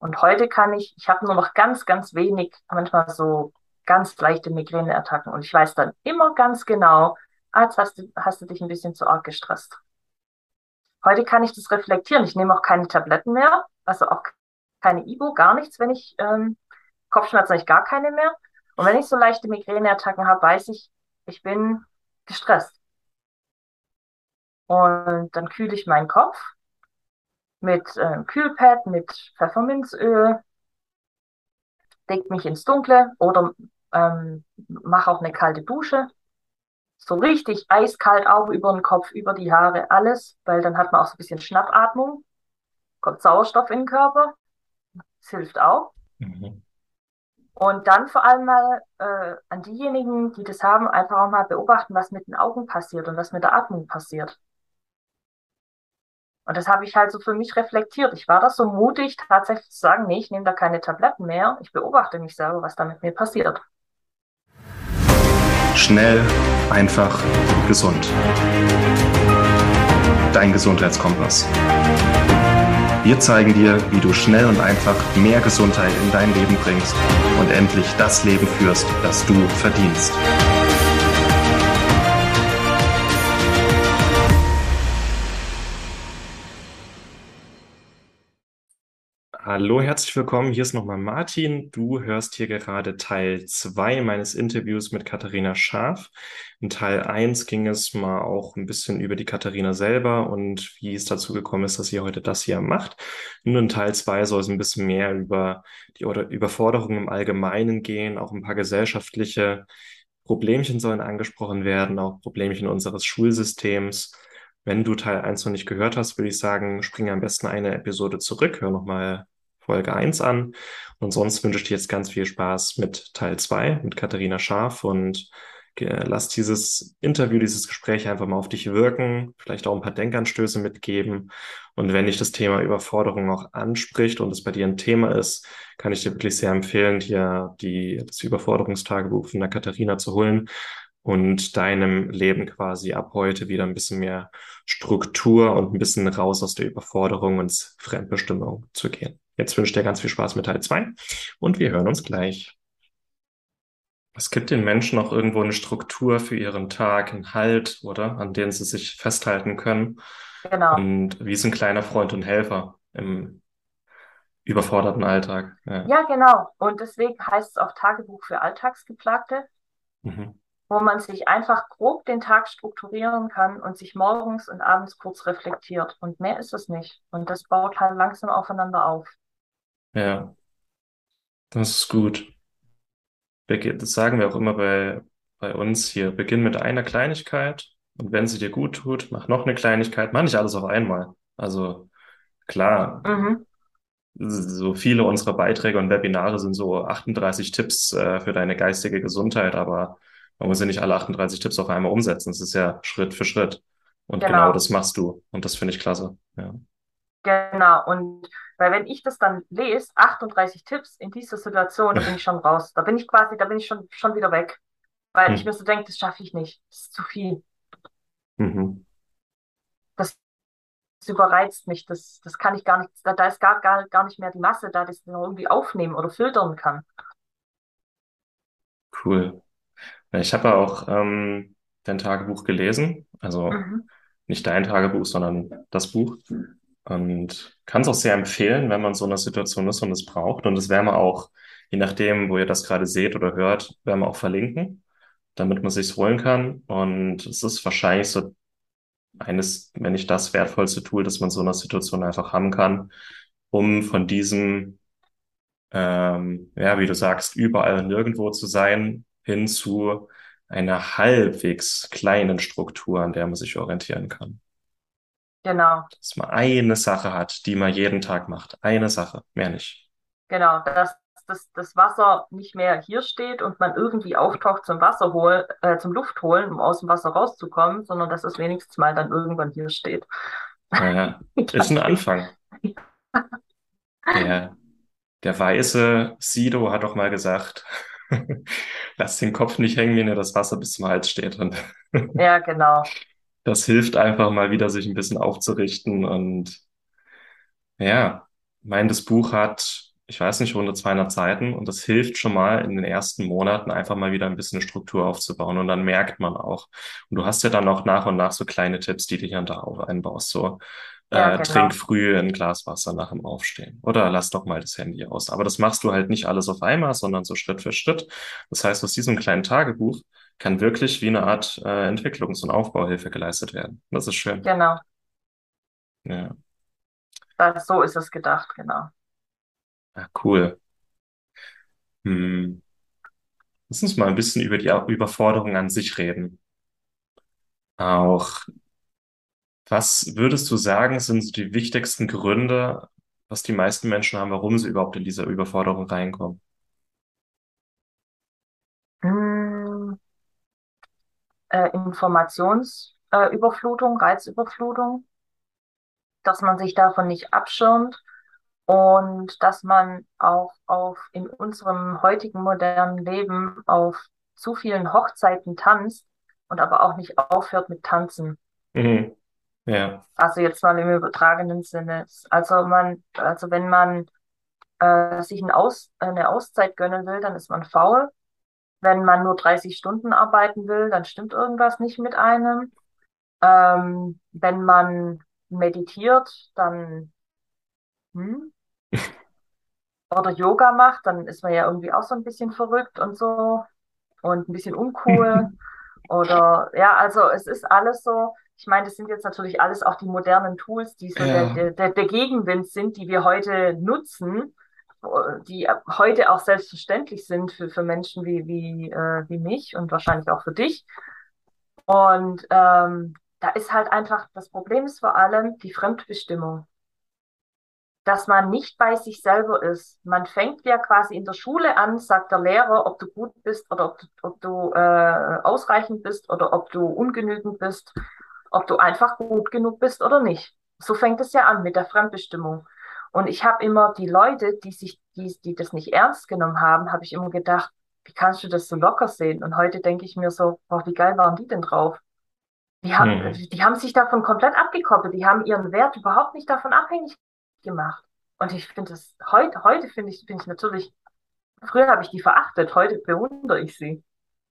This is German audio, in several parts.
Und heute kann ich, ich habe nur noch ganz, ganz wenig, manchmal so ganz leichte Migräneattacken. Und ich weiß dann immer ganz genau, ah, jetzt hast du, hast du dich ein bisschen zu arg gestresst. Heute kann ich das reflektieren. Ich nehme auch keine Tabletten mehr, also auch keine Ibo, gar nichts, wenn ich ähm, Kopfschmerzen habe ich gar keine mehr. Und wenn ich so leichte Migräneattacken habe, weiß ich, ich bin gestresst. Und dann kühle ich meinen Kopf mit äh, Kühlpad, mit Pfefferminzöl, leg mich ins Dunkle oder ähm, mache auch eine kalte Dusche. So richtig eiskalt auch über den Kopf, über die Haare, alles, weil dann hat man auch so ein bisschen Schnappatmung, kommt Sauerstoff in den Körper. Das hilft auch. Mhm. Und dann vor allem mal äh, an diejenigen, die das haben, einfach auch mal beobachten, was mit den Augen passiert und was mit der Atmung passiert. Und das habe ich halt so für mich reflektiert. Ich war da so mutig, tatsächlich zu sagen, nee, ich nehme da keine Tabletten mehr. Ich beobachte mich selber, was da mit mir passiert. Schnell, einfach, gesund. Dein Gesundheitskompass. Wir zeigen dir, wie du schnell und einfach mehr Gesundheit in dein Leben bringst und endlich das Leben führst, das du verdienst. Hallo, herzlich willkommen. Hier ist nochmal Martin. Du hörst hier gerade Teil 2 meines Interviews mit Katharina Scharf. In Teil 1 ging es mal auch ein bisschen über die Katharina selber und wie es dazu gekommen ist, dass sie heute das hier macht. Nun in Teil 2 soll es ein bisschen mehr über die Überforderung im Allgemeinen gehen, auch ein paar gesellschaftliche Problemchen sollen angesprochen werden, auch Problemchen unseres Schulsystems. Wenn du Teil 1 noch nicht gehört hast, würde ich sagen, springe am besten eine Episode zurück, hör nochmal Folge 1 an. Und sonst wünsche ich dir jetzt ganz viel Spaß mit Teil 2 mit Katharina Scharf und lass dieses Interview, dieses Gespräch einfach mal auf dich wirken, vielleicht auch ein paar Denkanstöße mitgeben. Und wenn dich das Thema Überforderung auch anspricht und es bei dir ein Thema ist, kann ich dir wirklich sehr empfehlen, dir die, das Überforderungstagebuch von der Katharina zu holen und deinem Leben quasi ab heute wieder ein bisschen mehr Struktur und ein bisschen raus aus der Überforderung und Fremdbestimmung zu gehen. Jetzt wünsche ich dir ganz viel Spaß mit Teil 2 und wir hören uns gleich. Es gibt den Menschen auch irgendwo eine Struktur für ihren Tag, einen Halt, oder? An denen sie sich festhalten können. Genau. Und wie ist ein kleiner Freund und Helfer im überforderten Alltag. Ja, ja genau. Und deswegen heißt es auch Tagebuch für Alltagsgeplagte, mhm. wo man sich einfach grob den Tag strukturieren kann und sich morgens und abends kurz reflektiert. Und mehr ist es nicht. Und das baut halt langsam aufeinander auf. Ja, das ist gut. Das sagen wir auch immer bei, bei uns hier. Beginn mit einer Kleinigkeit und wenn sie dir gut tut, mach noch eine Kleinigkeit. Mach nicht alles auf einmal. Also klar, Mhm. so viele unserer Beiträge und Webinare sind so 38 Tipps äh, für deine geistige Gesundheit, aber man muss ja nicht alle 38 Tipps auf einmal umsetzen. Es ist ja Schritt für Schritt. Und genau Genau. das machst du. Und das finde ich klasse. Ja. Genau. Und weil wenn ich das dann lese, 38 Tipps in dieser Situation, da bin ich schon raus. Da bin ich quasi, da bin ich schon, schon wieder weg. Weil hm. ich mir so denke, das schaffe ich nicht. Das ist zu viel. Mhm. Das, das, überreizt mich. Das, das kann ich gar nicht, da, da ist gar, gar, gar nicht mehr die Masse da, das irgendwie aufnehmen oder filtern kann. Cool. Ich habe auch ähm, dein Tagebuch gelesen. Also mhm. nicht dein Tagebuch, sondern das Buch. Und kann es auch sehr empfehlen, wenn man so eine Situation ist und es braucht. Und das werden wir auch, je nachdem, wo ihr das gerade seht oder hört, werden wir auch verlinken, damit man sich holen kann. Und es ist wahrscheinlich so eines, wenn nicht das wertvollste Tool, das man so einer Situation einfach haben kann, um von diesem, ähm, ja, wie du sagst, überall und nirgendwo zu sein, hin zu einer halbwegs kleinen Struktur, an der man sich orientieren kann. Genau. Dass man eine Sache hat, die man jeden Tag macht. Eine Sache, mehr nicht. Genau, dass das, das Wasser nicht mehr hier steht und man irgendwie auftaucht zum Wasser holen, äh, zum Luft holen, um aus dem Wasser rauszukommen, sondern dass es wenigstens mal dann irgendwann hier steht. Naja, ist ein Anfang. Der, der weiße Sido hat doch mal gesagt, lass den Kopf nicht hängen, wenn er das Wasser bis zum Hals steht. Ja, genau das hilft einfach mal wieder, sich ein bisschen aufzurichten. Und ja, mein, das Buch hat ich weiß nicht, runde 200 Seiten und das hilft schon mal in den ersten Monaten einfach mal wieder ein bisschen eine Struktur aufzubauen und dann merkt man auch. Und du hast ja dann auch nach und nach so kleine Tipps, die du hier und da auch einbaust, so Ja, äh, trink genau. früh ein Glas Wasser nach dem Aufstehen oder lass doch mal das Handy aus. Aber das machst du halt nicht alles auf einmal, sondern so Schritt für Schritt. Das heißt, aus diesem kleinen Tagebuch kann wirklich wie eine Art äh, Entwicklungs- und Aufbauhilfe geleistet werden. Das ist schön. Genau. Ja, Das, so ist es gedacht, genau. ja cool. Hm. Lass uns mal ein bisschen über die Überforderung an sich reden. Auch, was würdest du sagen, sind so die wichtigsten Gründe, was die meisten Menschen haben, warum sie überhaupt in diese Überforderung reinkommen? Hm, äh, Informationsüberflutung, äh, Überflutung, Reizüberflutung, dass man sich davon nicht abschirmt und dass man auch auf in unserem heutigen modernen Leben auf zu vielen Hochzeiten tanzt und aber auch nicht aufhört mit Tanzen. Mhm. Ja. Also jetzt mal im übertragenen Sinne. Also man, also wenn man äh, sich ein Aus, eine Auszeit gönnen will, dann ist man faul. Wenn man nur 30 Stunden arbeiten will, dann stimmt irgendwas nicht mit einem. Ähm, wenn man meditiert, dann hm, oder Yoga macht, dann ist man ja irgendwie auch so ein bisschen verrückt und so und ein bisschen uncool. Oder ja, also es ist alles so. Ich meine, das sind jetzt natürlich alles auch die modernen Tools, die so Ja. der, der, der Gegenwind sind, die wir heute nutzen, die heute auch selbstverständlich sind für, für Menschen wie, wie, äh, wie mich und wahrscheinlich auch für dich. Und ähm, da ist halt einfach, das Problem ist vor allem die Fremdbestimmung, dass man nicht bei sich selber ist. Man fängt ja quasi in der Schule an, sagt der Lehrer, ob du gut bist oder ob du, ob du äh, ausreichend bist oder ob du ungenügend bist, ob du einfach gut genug bist oder nicht. So fängt es ja an mit der Fremdbestimmung. Und ich habe immer die Leute, die sich, die, die das nicht ernst genommen haben, habe ich immer gedacht, wie kannst du das so locker sehen? Und heute denke ich mir so, boah, wie geil waren die denn drauf? Die, ha Mhm. die haben sich davon komplett abgekoppelt. Die haben ihren Wert überhaupt nicht davon abhängig gemacht. Und ich finde das heute, heute finde ich, finde ich natürlich, früher habe ich die verachtet, heute bewundere ich sie.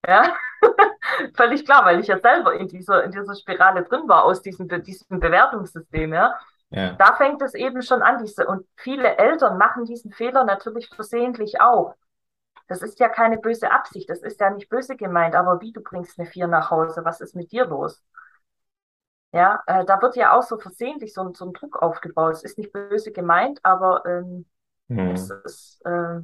Ja, völlig klar, weil ich ja selber in dieser, in dieser Spirale drin war, aus diesem, diesem Bewertungssystem, ja. Ja. Da fängt es eben schon an, diese, und viele Eltern machen diesen Fehler natürlich versehentlich auch. Das ist ja keine böse Absicht, das ist ja nicht böse gemeint, aber wie du bringst eine Vier nach Hause, was ist mit dir los? Ja, äh, da wird ja auch so versehentlich so, so ein Druck aufgebaut. Es ist nicht böse gemeint, aber ähm, es Mhm. ist, äh,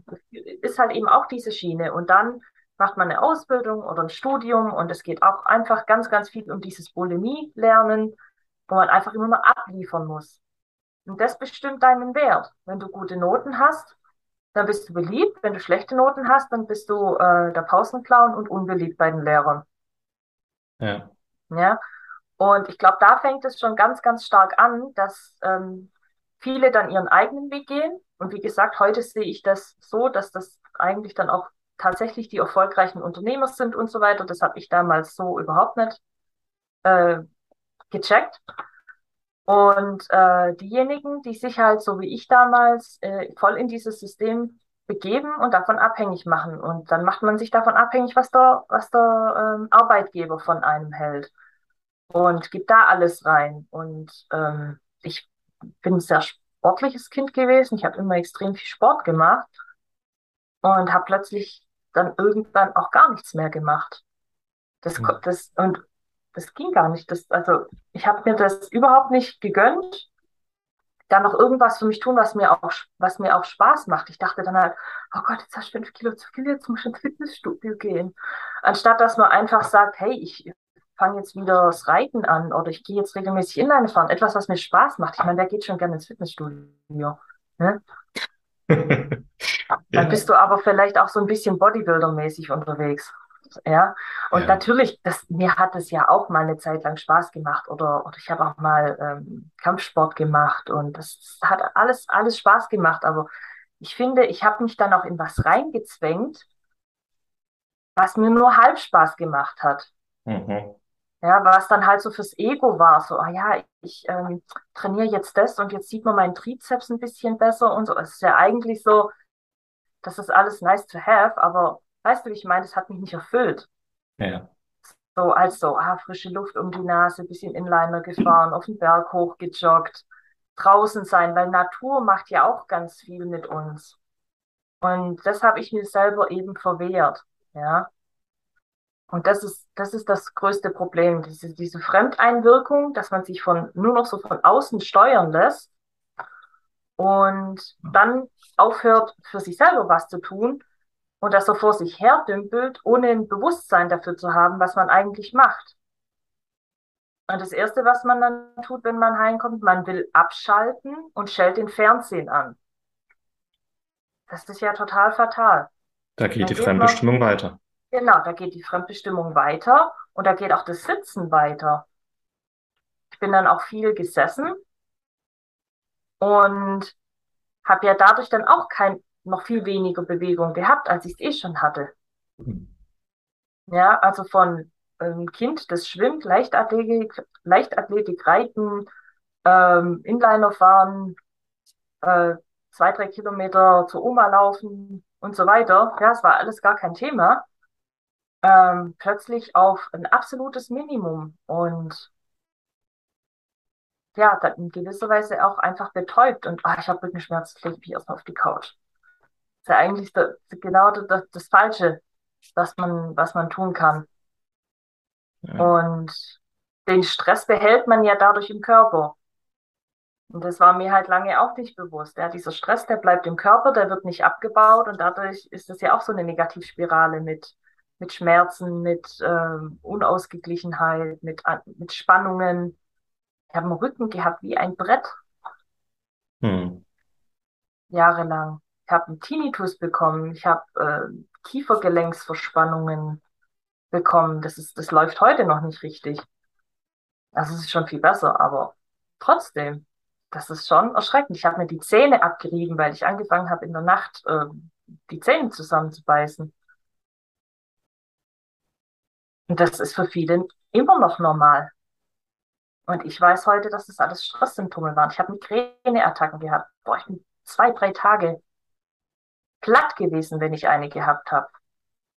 ist halt eben auch diese Schiene. Und dann macht man eine Ausbildung oder ein Studium und es geht auch einfach ganz, ganz viel um dieses Bulimie-Lernen, wo man einfach immer nur abliefern muss. Und das bestimmt deinen Wert. Wenn du gute Noten hast, dann bist du beliebt. Wenn du schlechte Noten hast, dann bist du äh, der Pausenclown und unbeliebt bei den Lehrern. Ja. Ja, und ich glaube, da fängt es schon ganz, ganz stark an, dass ähm, viele dann ihren eigenen Weg gehen. Und wie gesagt, heute sehe ich das so, dass das eigentlich dann auch tatsächlich die erfolgreichen Unternehmer sind und so weiter. Das habe ich damals so überhaupt nicht äh, gecheckt. Und äh, diejenigen, die sich halt so wie ich damals äh, voll in dieses System begeben und davon abhängig machen. Und dann macht man sich davon abhängig, was der, was der ähm, Arbeitgeber von einem hält und gebe da alles rein. Und ähm, ich bin ein sehr sportliches Kind gewesen. Ich habe immer extrem viel Sport gemacht und habe plötzlich dann irgendwann auch gar nichts mehr gemacht. Das, ko- das, und das ging gar nicht. Das, also ich habe mir das überhaupt nicht gegönnt, dann noch irgendwas für mich tun, was mir auch, was mir auch Spaß macht. Ich dachte dann halt, oh Gott, jetzt hast du fünf Kilo zu viel, jetzt muss ich ins Fitnessstudio gehen. Anstatt dass man einfach sagt, hey, ich fange jetzt wieder das Reiten an oder ich gehe jetzt regelmäßig Inline fahren, etwas, was mir Spaß macht. Ich meine, wer geht schon gerne ins Fitnessstudio? Ne? Dann Ja. bist du aber vielleicht auch so ein bisschen Bodybuilder-mäßig unterwegs. Ja, und Ja. natürlich, das, mir hat es ja auch mal eine Zeit lang Spaß gemacht oder, oder ich habe auch mal ähm, Kampfsport gemacht und das hat alles, alles Spaß gemacht, aber ich finde, ich habe mich dann auch in was reingezwängt, was mir nur halb Spaß gemacht hat. Mhm. Ja, was dann halt so fürs Ego war, so, ah ja, ich ähm, trainiere jetzt das und jetzt sieht man meinen Trizeps ein bisschen besser und so. Es ist ja eigentlich so, das ist alles nice to have, aber weißt du, wie ich meine, das hat mich nicht erfüllt. Ja. So als so, ah, frische Luft um die Nase, bisschen Inliner gefahren, auf den Berg hochgejoggt, draußen sein, weil Natur macht ja auch ganz viel mit uns. Und das habe ich mir selber eben verwehrt, ja. Und das ist, das ist das größte Problem, diese, diese Fremdeinwirkung, dass man sich von, nur noch so von außen steuern lässt und dann aufhört, für sich selber was zu tun und das so vor sich her dümpelt, ohne ein Bewusstsein dafür zu haben, was man eigentlich macht. Und das Erste, was man dann tut, wenn man heimkommt, man will abschalten und schellt den Fernsehen an. Das ist ja total fatal. Da geht Dann die geht Fremdbestimmung man, weiter. genau, da geht die Fremdbestimmung weiter und da geht auch das Sitzen weiter. Ich bin dann auch viel gesessen und habe ja dadurch dann auch kein, noch viel weniger Bewegung gehabt, als ich es eh schon hatte. Ja, also von ähm, Kind, das schwimmt, Leichtathletik, Leichtathletik, Reiten, ähm, Inliner fahren, äh, zwei, drei Kilometer zur Oma laufen und so weiter. Ja, es war alles gar kein Thema. Ähm, plötzlich auf ein absolutes Minimum und ja, dann in gewisser Weise auch einfach betäubt und ah, ich habe Rückenschmerzen, lege mich erstmal auf die Couch. Das ist ja eigentlich da- genau das, das Falsche, was man, was man tun kann. Ja. Und den Stress behält man ja dadurch im Körper. Und das war mir halt lange auch nicht bewusst. Ja, dieser Stress, der bleibt im Körper, der wird nicht abgebaut und dadurch ist das ja auch so eine Negativspirale mit, mit Schmerzen, mit ähm, Unausgeglichenheit, mit, mit Spannungen. Ich habe einen Rücken gehabt wie ein Brett, Hm. jahrelang. Ich habe einen Tinnitus bekommen, ich habe äh, Kiefergelenksverspannungen bekommen. Das ist, das läuft heute noch nicht richtig. Also es ist schon viel besser, aber trotzdem, das ist schon erschreckend. Ich habe mir die Zähne abgerieben, weil ich angefangen habe in der Nacht äh, die Zähne zusammenzubeißen. Und das ist für viele immer noch normal. Und ich weiß heute, dass das alles Stresssymptome waren. Ich habe Migräneattacken gehabt. Boah, ich bin zwei, drei Tage platt gewesen, wenn ich eine gehabt habe.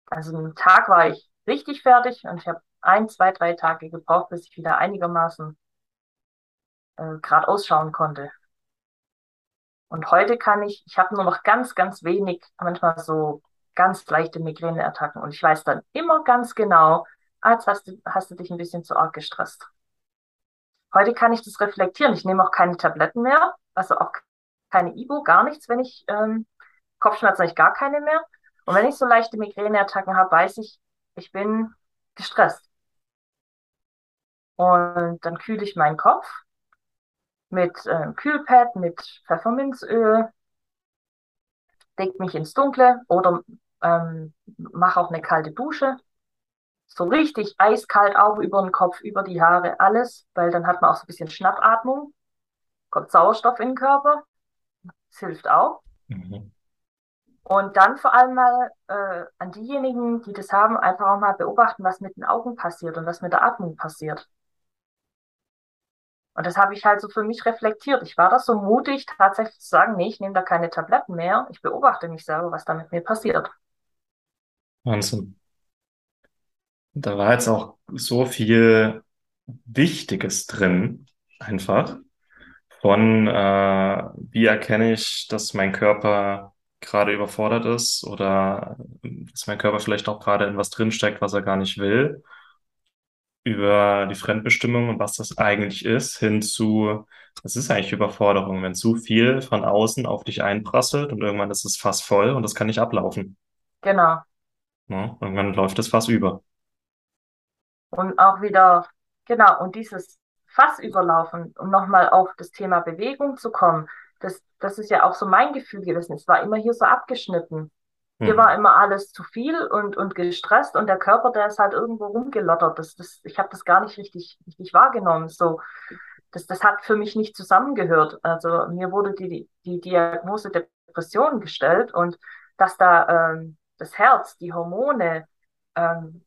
Also einen Tag war ich richtig fertig und ich habe ein, zwei, drei Tage gebraucht, bis ich wieder einigermaßen äh, gerade ausschauen konnte. Und heute kann ich, ich habe nur noch ganz, ganz wenig, manchmal so ganz leichte Migräneattacken. Und ich weiß dann immer ganz genau, als hast du, hast du dich ein bisschen zu arg gestresst. Heute kann ich das reflektieren. Ich nehme auch keine Tabletten mehr, also auch keine Ibo, gar nichts, wenn ich ähm, Kopfschmerzen habe ich gar keine mehr. Und wenn ich so leichte Migräneattacken habe, weiß ich, ich bin gestresst. Und dann kühle ich meinen Kopf mit ähm, Kühlpad, mit Pfefferminzöl, leg mich ins Dunkle oder ähm, mache auch eine kalte Dusche. So richtig eiskalt auch über den Kopf, über die Haare, alles, weil dann hat man auch so ein bisschen Schnappatmung, kommt Sauerstoff in den Körper, das hilft auch. Mhm. Und dann vor allem mal äh, an diejenigen, die das haben, einfach auch mal beobachten, was mit den Augen passiert und was mit der Atmung passiert. Und das habe ich halt so für mich reflektiert. Ich war das so mutig, tatsächlich zu sagen, nee, ich nehme da keine Tabletten mehr. Ich beobachte mich selber, was da mit mir passiert. Wahnsinn. Da war jetzt auch so viel Wichtiges drin, einfach. Von, äh, wie erkenne ich, dass mein Körper gerade überfordert ist oder dass mein Körper vielleicht auch gerade in was drinsteckt, was er gar nicht will, über die Fremdbestimmung und was das eigentlich ist, hin zu, das ist eigentlich Überforderung, wenn zu viel von außen auf dich einprasselt und irgendwann ist es fast voll und das kann nicht ablaufen. Genau. Ne? Irgendwann läuft es fast über. Und auch wieder, genau, und dieses Fass überlaufen, um nochmal auf das Thema Bewegung zu kommen, das, das ist ja auch so mein Gefühl gewesen. Es war immer hier so abgeschnitten. Hier Hm. war immer alles zu viel und, und gestresst und der Körper, der ist halt irgendwo rumgelottert. Das, das, ich habe das gar nicht richtig, richtig wahrgenommen. So, das, das hat für mich nicht zusammengehört. Also mir wurde die, die Diagnose Depression gestellt und dass da ähm, das Herz, die Hormone, ähm,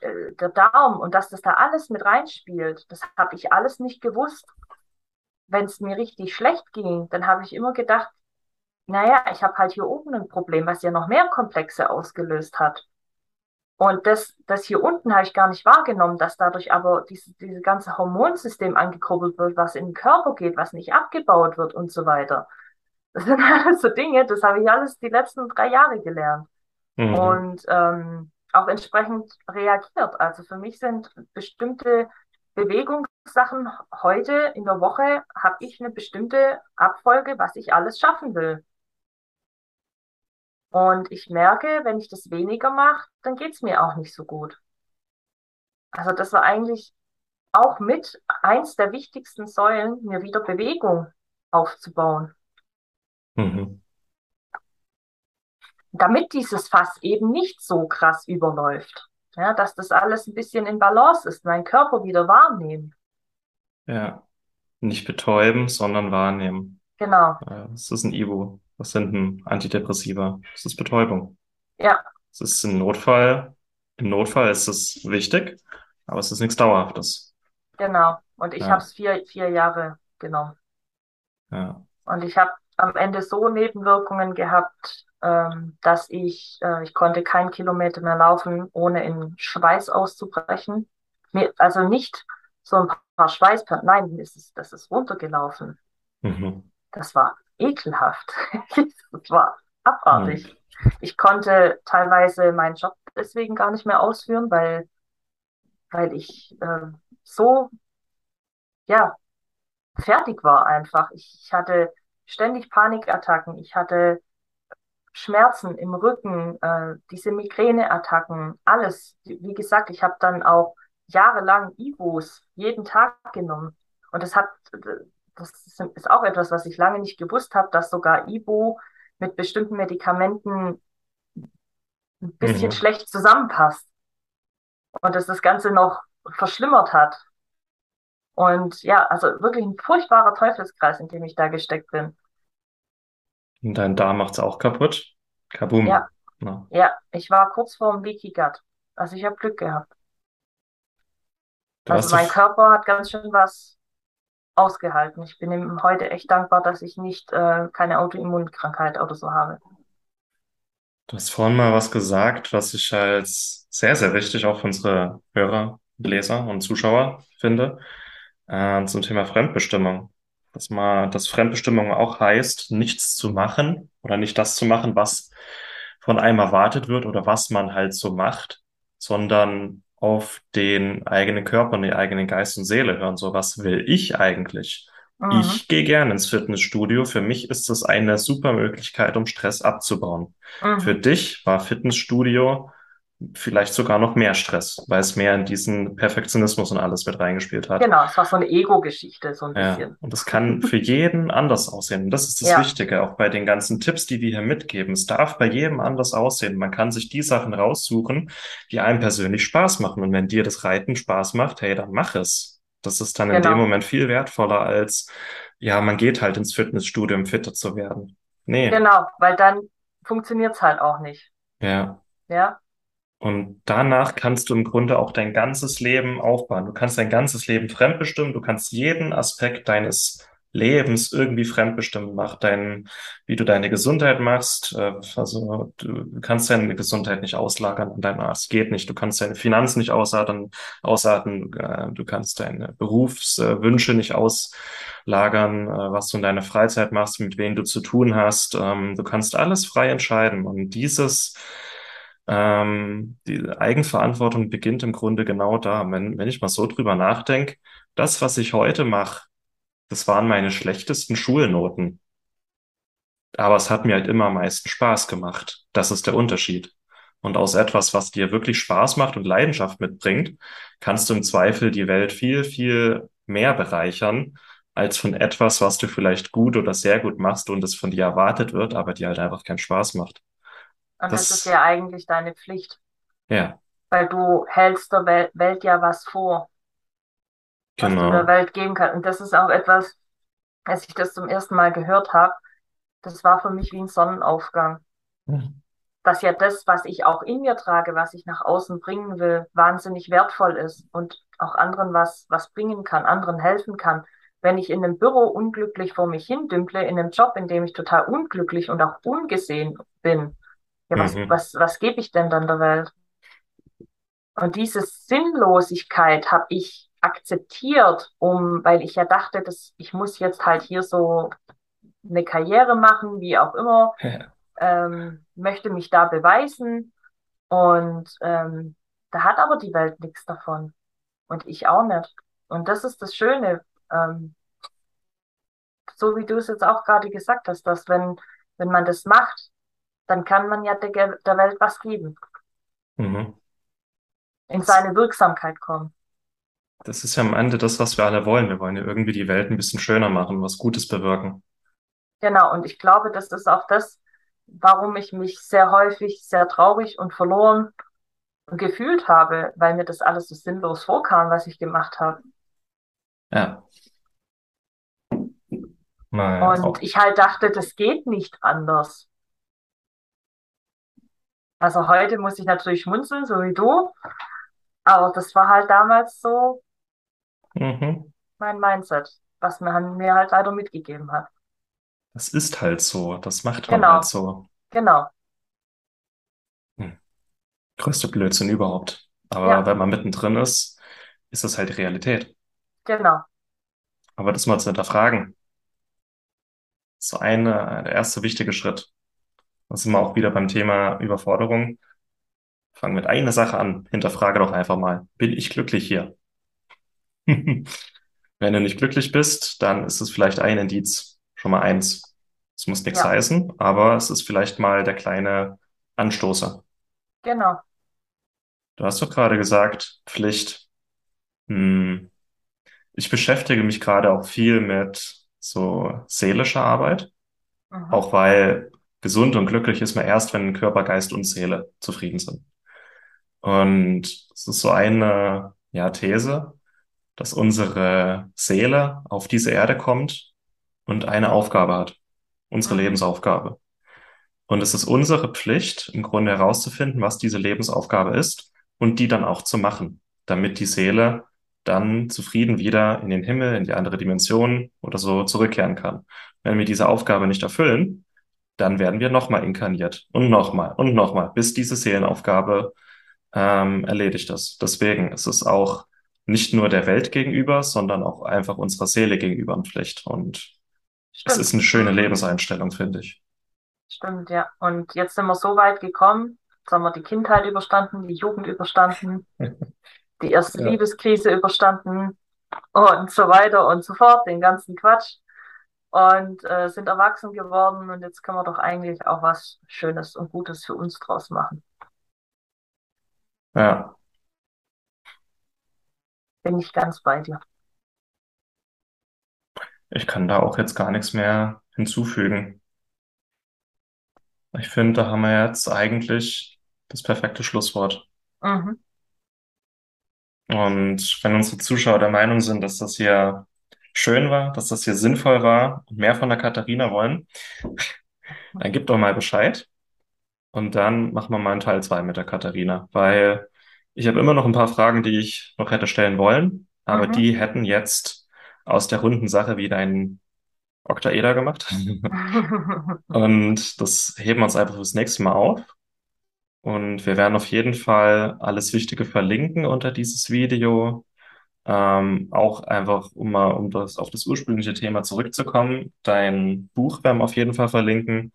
äh, der Darm und dass das da alles mit reinspielt, das habe ich alles nicht gewusst. Wenn es mir richtig schlecht ging, dann habe ich immer gedacht, naja, ich habe halt hier oben ein Problem, was ja noch mehr Komplexe ausgelöst hat. Und das, das hier unten habe ich gar nicht wahrgenommen, dass dadurch aber dieses diese ganze Hormonsystem angekurbelt wird, was in den Körper geht, was nicht abgebaut wird und so weiter. Das sind alles so Dinge, das habe ich alles die letzten drei Jahre gelernt Mhm. und ähm, auch entsprechend reagiert. Also für mich sind bestimmte Bewegungssachen heute in der Woche, habe ich eine bestimmte Abfolge, was ich alles schaffen will. Und ich merke, wenn ich das weniger mache, dann geht es mir auch nicht so gut. Also das war eigentlich auch mit eins der wichtigsten Säulen, mir wieder Bewegung aufzubauen, Mhm. damit dieses Fass eben nicht so krass überläuft. Ja, dass das alles ein bisschen in Balance ist, mein Körper wieder wahrnehmen. Ja, nicht betäuben, sondern wahrnehmen. Genau. Das ist ein Ibu. Das sind ein Antidepressiva. Das ist Betäubung. Ja, Es ist im Notfall, im Notfall ist es wichtig, aber es ist nichts Dauerhaftes. genau. Und ich habe Ja, es vier, vier Jahre genommen. ja. Und ich habe am Ende so Nebenwirkungen gehabt, ähm, dass ich, äh, ich konnte keinen Kilometer mehr laufen, ohne in Schweiß auszubrechen. Mir, also nicht so ein paar Schweißperlen, nein, es ist, das ist runtergelaufen. Mhm. Das war ekelhaft. Das war abartig. Ich konnte teilweise meinen Job deswegen gar nicht mehr ausführen, weil, weil ich äh, so, ja, fertig war einfach. Ich, ich hatte ständig Panikattacken. Ich hatte Schmerzen im Rücken, äh, diese Migräneattacken, alles. Wie gesagt, ich habe dann auch jahrelang Ibus jeden Tag genommen. Und das hat, das ist auch etwas, was ich lange nicht gewusst habe, dass sogar Ibu mit bestimmten Medikamenten ein bisschen mhm. schlecht zusammenpasst und dass das Ganze noch verschlimmert hat. Und ja, also wirklich ein furchtbarer Teufelskreis, in dem ich da gesteckt bin. Und dein Darm macht's auch kaputt. Ja, Kabum. Na, ja, ich war kurz vorm Leaky Gut. Also ich habe Glück gehabt. Also mein Körper hat ganz schön was ausgehalten. Ich bin ihm heute echt dankbar, dass ich nicht äh, keine Autoimmunkrankheit oder so habe. du hast vorhin mal was gesagt, was ich als sehr, sehr wichtig auch für unsere Hörer, Leser und Zuschauer finde, äh, zum Thema Fremdbestimmung. Dass man, dass Fremdbestimmung auch heißt, nichts zu machen oder nicht das zu machen, was von einem erwartet wird oder was man halt so macht, sondern auf den eigenen Körper und den eigenen Geist und Seele hören. So, was will ich eigentlich? Mhm, Ich gehe gerne ins Fitnessstudio. Für mich ist es eine super Möglichkeit, um Stress abzubauen. Für mhm. dich war Fitnessstudio vielleicht sogar noch mehr Stress, weil es mehr in diesen Perfektionismus und alles mit reingespielt hat. Genau, es war so eine Ego-Geschichte, so ein Ja, bisschen. und das kann für jeden anders aussehen. Und das ist das Ja, Wichtige, auch bei den ganzen Tipps, die wir hier mitgeben. Es darf bei jedem anders aussehen. Man kann sich die Sachen raussuchen, die einem persönlich Spaß machen. Und wenn dir das Reiten Spaß macht, hey, dann mach es. Das ist dann in dem genau, Moment viel wertvoller als, ja, man geht halt ins Fitnessstudio, um fitter zu werden. Nee, genau, weil dann funktioniert's halt auch nicht. ja. Ja, Und danach kannst du im Grunde auch dein ganzes Leben aufbauen. Du kannst dein ganzes Leben fremdbestimmen. Du kannst jeden Aspekt deines Lebens irgendwie fremdbestimmen. Mach dein, wie du deine Gesundheit machst. Äh, Also du kannst deine Gesundheit nicht auslagern an deinen Arzt. Geht nicht. Du kannst deine Finanzen nicht ausarten, ausarten. Äh, Du kannst deine Berufswünsche nicht auslagern, äh, was du in deiner Freizeit machst, mit wem du zu tun hast. Ähm, Du kannst alles frei entscheiden. Und dieses ähm, die Eigenverantwortung beginnt im Grunde genau da. Wenn, wenn ich mal so drüber nachdenke, das, was ich heute mache, das waren meine schlechtesten Schulnoten. Aber es hat mir halt immer am meisten Spaß gemacht. Das ist der Unterschied. Und aus etwas, was dir wirklich Spaß macht und Leidenschaft mitbringt, kannst du im Zweifel die Welt viel, viel mehr bereichern, als von etwas, was du vielleicht gut oder sehr gut machst und es von dir erwartet wird, aber dir halt einfach keinen Spaß macht. Und das ist Das, ja eigentlich deine Pflicht, ja, weil du hältst der Wel Welt ja was vor, was du der genau. Welt geben kannst. Und das ist auch etwas, als ich das zum ersten Mal gehört habe, das war für mich wie ein Sonnenaufgang. dass ja das, was ich auch in mir trage, was ich nach außen bringen will, wahnsinnig wertvoll ist und auch anderen was, was bringen kann, anderen helfen kann. wenn ich in einem Büro unglücklich vor mich hin dümple, in einem Job, in dem ich total unglücklich und auch ungesehen bin, ja, was, Mhm. was, was gebe ich denn dann der Welt? Und diese Sinnlosigkeit habe ich akzeptiert, um, weil ich ja dachte, dass ich muss jetzt halt hier so eine Karriere machen, wie auch immer, ähm, möchte mich da beweisen und ähm, da hat aber die Welt nichts davon und ich auch nicht. Und das ist das Schöne, ähm, so wie du es jetzt auch gerade gesagt hast, dass wenn, wenn man das macht, dann kann man ja der, der Welt was geben, Mhm. in seine Wirksamkeit kommen. Das ist ja am Ende das, was wir alle wollen. Wir wollen ja irgendwie die Welt ein bisschen schöner machen, was Gutes bewirken. Genau, und ich glaube, das ist auch das, warum ich mich sehr häufig sehr traurig und verloren gefühlt habe, weil mir das alles so sinnlos vorkam, was ich gemacht habe. Ja. Mal Und auch. ich halt dachte, das geht nicht anders. Also heute muss ich natürlich schmunzeln, so wie du, aber das war halt damals so Mhm. mein Mindset, was man mir halt leider mitgegeben hat. Das ist halt so. Das macht man Genau, halt so. genau, Hm. Größte Blödsinn überhaupt. Aber ja, wenn man mittendrin ist, ist das halt die Realität. genau. Aber das mal zu hinterfragen, so eine, der erste wichtige Schritt. Da sind wir auch wieder beim Thema Überforderung. Fang mit einer Sache an. Hinterfrage doch einfach mal. Bin ich glücklich hier? Wenn du nicht glücklich bist, dann ist es vielleicht ein Indiz. Schon mal eins. Es muss nichts Ja, heißen, aber es ist vielleicht mal der kleine Anstoßer. genau. Du hast doch gerade gesagt, Pflicht. Hm. Ich beschäftige mich gerade auch viel mit so seelischer Arbeit, Mhm. auch weil gesund und glücklich ist man erst, wenn Körper, Geist und Seele zufrieden sind. Und es ist so eine, ja, These, dass unsere Seele auf diese Erde kommt und eine Aufgabe hat, unsere Mhm. Lebensaufgabe. Und es ist unsere Pflicht, im Grunde herauszufinden, was diese Lebensaufgabe ist und die dann auch zu machen, damit die Seele dann zufrieden wieder in den Himmel, in die andere Dimension oder so zurückkehren kann. Wenn wir diese Aufgabe nicht erfüllen, dann werden wir nochmal inkarniert und nochmal und nochmal, bis diese Seelenaufgabe ähm, erledigt ist. Deswegen ist es auch nicht nur der Welt gegenüber, sondern auch einfach unserer Seele gegenüber eine Pflicht. Und es ist Stimmt. eine schöne. Lebenseinstellung, finde ich. Stimmt, ja. Und jetzt sind wir so weit gekommen. Jetzt haben wir die Kindheit überstanden, die Jugend überstanden, die erste Ja. Liebeskrise überstanden und so weiter und so fort, den ganzen Quatsch. Und äh, sind erwachsen geworden und jetzt können wir doch eigentlich auch was Schönes und Gutes für uns draus machen. Ja, Bin ich ganz bei dir. ich kann da auch jetzt gar nichts mehr hinzufügen. Ich finde, da haben wir jetzt eigentlich das perfekte Schlusswort. Mhm. Und wenn unsere Zuschauer der Meinung sind, dass das hier schön war, dass das hier sinnvoll war und mehr von der Katharina wollen, dann gib doch mal Bescheid. Und dann machen wir mal einen Teil 2 mit der Katharina, weil ich habe immer noch ein paar Fragen, die ich noch hätte stellen wollen, aber Mhm. die hätten jetzt aus der runden Sache wieder einen Oktaeder gemacht. Und das heben wir uns einfach fürs nächste Mal auf. Und wir werden auf jeden Fall alles Wichtige verlinken unter dieses Video. Ähm, auch einfach, um mal um das, auf das ursprüngliche Thema zurückzukommen. Dein Buch werden wir auf jeden Fall verlinken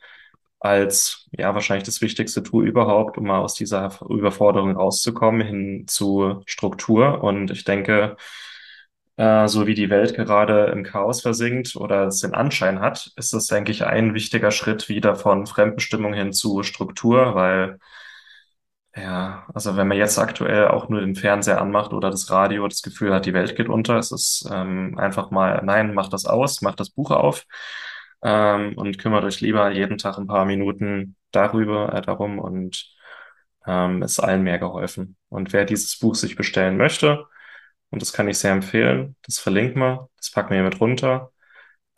als ja wahrscheinlich das wichtigste Tool überhaupt, um mal aus dieser Überforderung rauszukommen hin zu Struktur. Und ich denke, äh, so wie die Welt gerade im Chaos versinkt oder es den Anschein hat, ist es, denke ich, ein wichtiger Schritt wieder von Fremdbestimmung hin zu Struktur, weil ja, also wenn man jetzt aktuell auch nur den Fernseher anmacht oder das Radio, das Gefühl hat, die Welt geht unter, es ist ähm, einfach mal, nein, mach das aus, mach das Buch auf ähm, und kümmert euch lieber jeden Tag ein paar Minuten darüber, äh, darum und ähm, ist allen mehr geholfen. Und wer dieses Buch sich bestellen möchte, und das kann ich sehr empfehlen, das verlinken wir, das packen wir hier mit runter.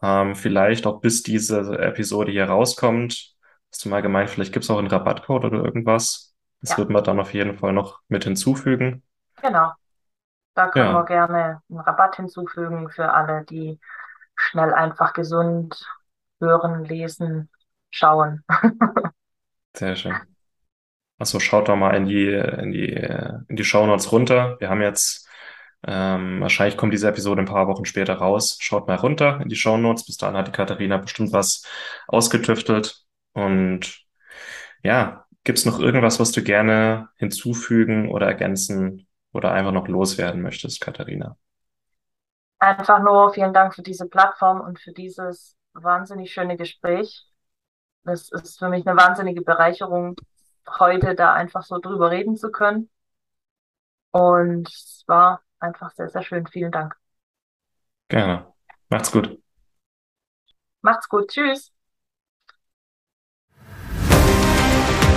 Ähm, vielleicht auch bis diese Episode hier rauskommt, hast du mal gemeint, vielleicht gibt es auch einen Rabattcode oder irgendwas. Das Ja, wird man dann auf jeden Fall noch mit hinzufügen. genau. Da können wir Ja, gerne einen Rabatt hinzufügen für alle, die schnell einfach gesund hören, lesen, schauen. Sehr schön. Also schaut doch mal in die, in die, in die Shownotes runter. Wir haben jetzt, ähm, wahrscheinlich kommt diese Episode ein paar Wochen später raus. Schaut mal runter in die Shownotes. Bis dahin hat die Katharina bestimmt was ausgetüftelt. Und ja, gibt's noch irgendwas, was du gerne hinzufügen oder ergänzen oder einfach noch loswerden möchtest, Katharina? Einfach nur vielen Dank für diese Plattform und für dieses wahnsinnig schöne Gespräch. Das ist für mich eine wahnsinnige Bereicherung, heute da einfach so drüber reden zu können. Und es war einfach sehr, sehr schön. Vielen Dank. Gerne. Macht's gut. Macht's gut. Tschüss.